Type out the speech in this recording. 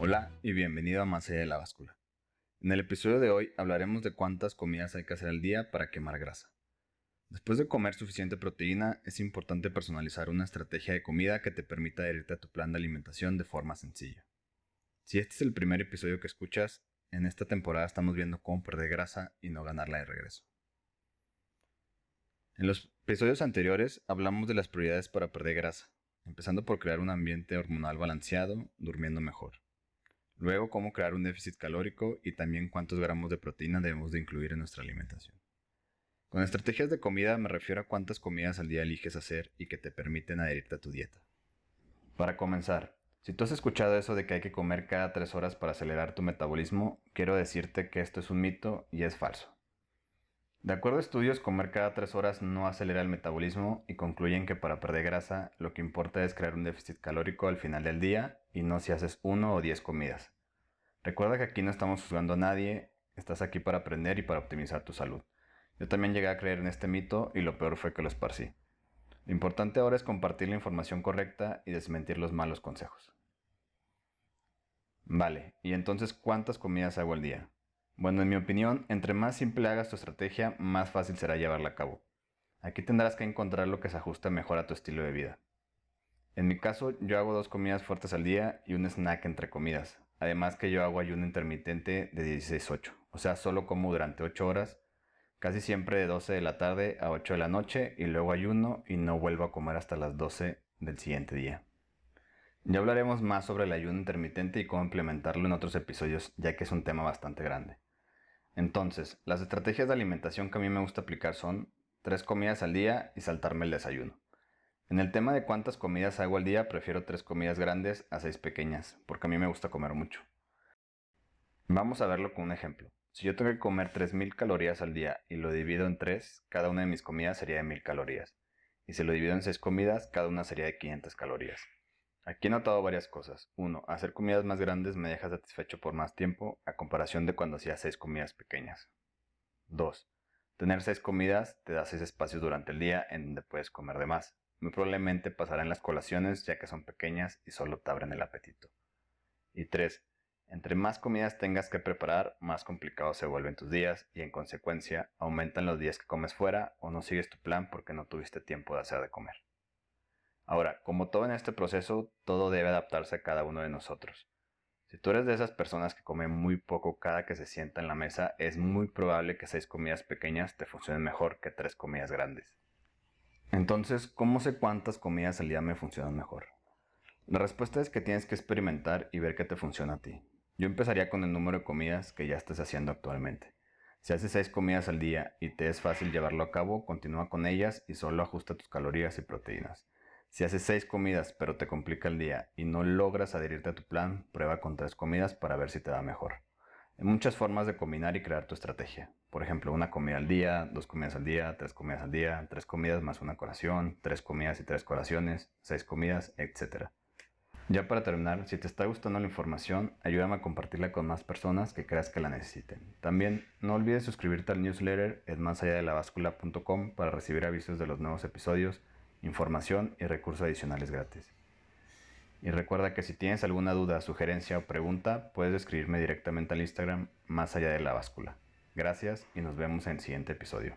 Hola y bienvenido a Más de la báscula. En el episodio de hoy hablaremos de cuántas comidas hay que hacer al día para quemar grasa. Después de comer suficiente proteína, es importante personalizar una estrategia de comida que te permita adherirte a tu plan de alimentación de forma sencilla. Si este es el primer episodio que escuchas, en esta temporada estamos viendo cómo perder grasa y no ganarla de regreso. En los episodios anteriores hablamos de las prioridades para perder grasa, empezando por crear un ambiente hormonal balanceado, durmiendo mejor. Luego, cómo crear un déficit calórico y también cuántos gramos de proteína debemos de incluir en nuestra alimentación. Con estrategias de comida me refiero a cuántas comidas al día eliges hacer y que te permiten adherirte a tu dieta. Para comenzar, si tú has escuchado eso de que hay que comer cada 3 horas para acelerar tu metabolismo, quiero decirte que esto es un mito y es falso. De acuerdo a estudios, comer cada 3 horas no acelera el metabolismo y concluyen que para perder grasa lo que importa es crear un déficit calórico al final del día y no si haces 1 o 10 comidas. Recuerda que aquí no estamos juzgando a nadie, estás aquí para aprender y para optimizar tu salud. Yo también llegué a creer en este mito y lo peor fue que lo esparcí. Lo importante ahora es compartir la información correcta y desmentir los malos consejos. Vale, ¿y entonces cuántas comidas hago al día? Bueno, en mi opinión, entre más simple hagas tu estrategia, más fácil será llevarla a cabo. Aquí tendrás que encontrar lo que se ajuste mejor a tu estilo de vida. En mi caso, yo hago dos comidas fuertes al día y un snack entre comidas, Además que yo hago ayuno intermitente de 16-8, o sea, solo como durante 8 horas, casi siempre de 12 de la tarde a 8 de la noche y luego ayuno y no vuelvo a comer hasta las 12 del siguiente día. Ya hablaremos más sobre el ayuno intermitente y cómo implementarlo en otros episodios, ya que es un tema bastante grande. Entonces, las estrategias de alimentación que a mí me gusta aplicar son 3 comidas al día y saltarme el desayuno. En el tema de cuántas comidas hago al día, prefiero tres comidas grandes a seis pequeñas, porque a mí me gusta comer mucho. Vamos a verlo con un ejemplo. Si yo tengo que comer 3.000 calorías al día y lo divido en tres, cada una de mis comidas sería de 1.000 calorías. Y si lo divido en seis comidas, cada una sería de 500 calorías. Aquí he notado varias cosas. Uno, hacer comidas más grandes me deja satisfecho por más tiempo a comparación de cuando hacía seis comidas pequeñas. 2. Tener seis comidas te da seis espacios durante el día en donde puedes comer de más. Muy probablemente pasarán las colaciones ya que son pequeñas y solo te abren el apetito. Y 3. Entre más comidas tengas que preparar, más complicados se vuelven tus días y en consecuencia aumentan los días que comes fuera o no sigues tu plan porque no tuviste tiempo de hacer de comer. Ahora, como todo en este proceso, todo debe adaptarse a cada uno de nosotros. Si tú eres de esas personas que comen muy poco cada que se sienta en la mesa, es muy probable que seis comidas pequeñas te funcionen mejor que tres comidas grandes. Entonces, ¿cómo sé cuántas comidas al día me funcionan mejor? La respuesta es que tienes que experimentar y ver qué te funciona a ti. Yo empezaría con el número de comidas que ya estés haciendo actualmente. Si haces 6 comidas al día y te es fácil llevarlo a cabo, continúa con ellas y solo ajusta tus calorías y proteínas. Si haces 6 comidas pero te complica el día y no logras adherirte a tu plan, prueba con 3 comidas para ver si te da mejor. Hay muchas formas de combinar y crear tu estrategia. Por ejemplo, una comida al día, dos comidas al día, tres comidas al día, tres comidas más una colación, tres comidas y tres colaciones, seis comidas, etc. Ya para terminar, si te está gustando la información, ayúdame a compartirla con más personas que creas que la necesiten. También no olvides suscribirte al newsletter en más para recibir avisos de los nuevos episodios, información y recursos adicionales gratis. Y recuerda que si tienes alguna duda, sugerencia o pregunta, puedes escribirme directamente al Instagram más allá de la báscula. Gracias y nos vemos en el siguiente episodio.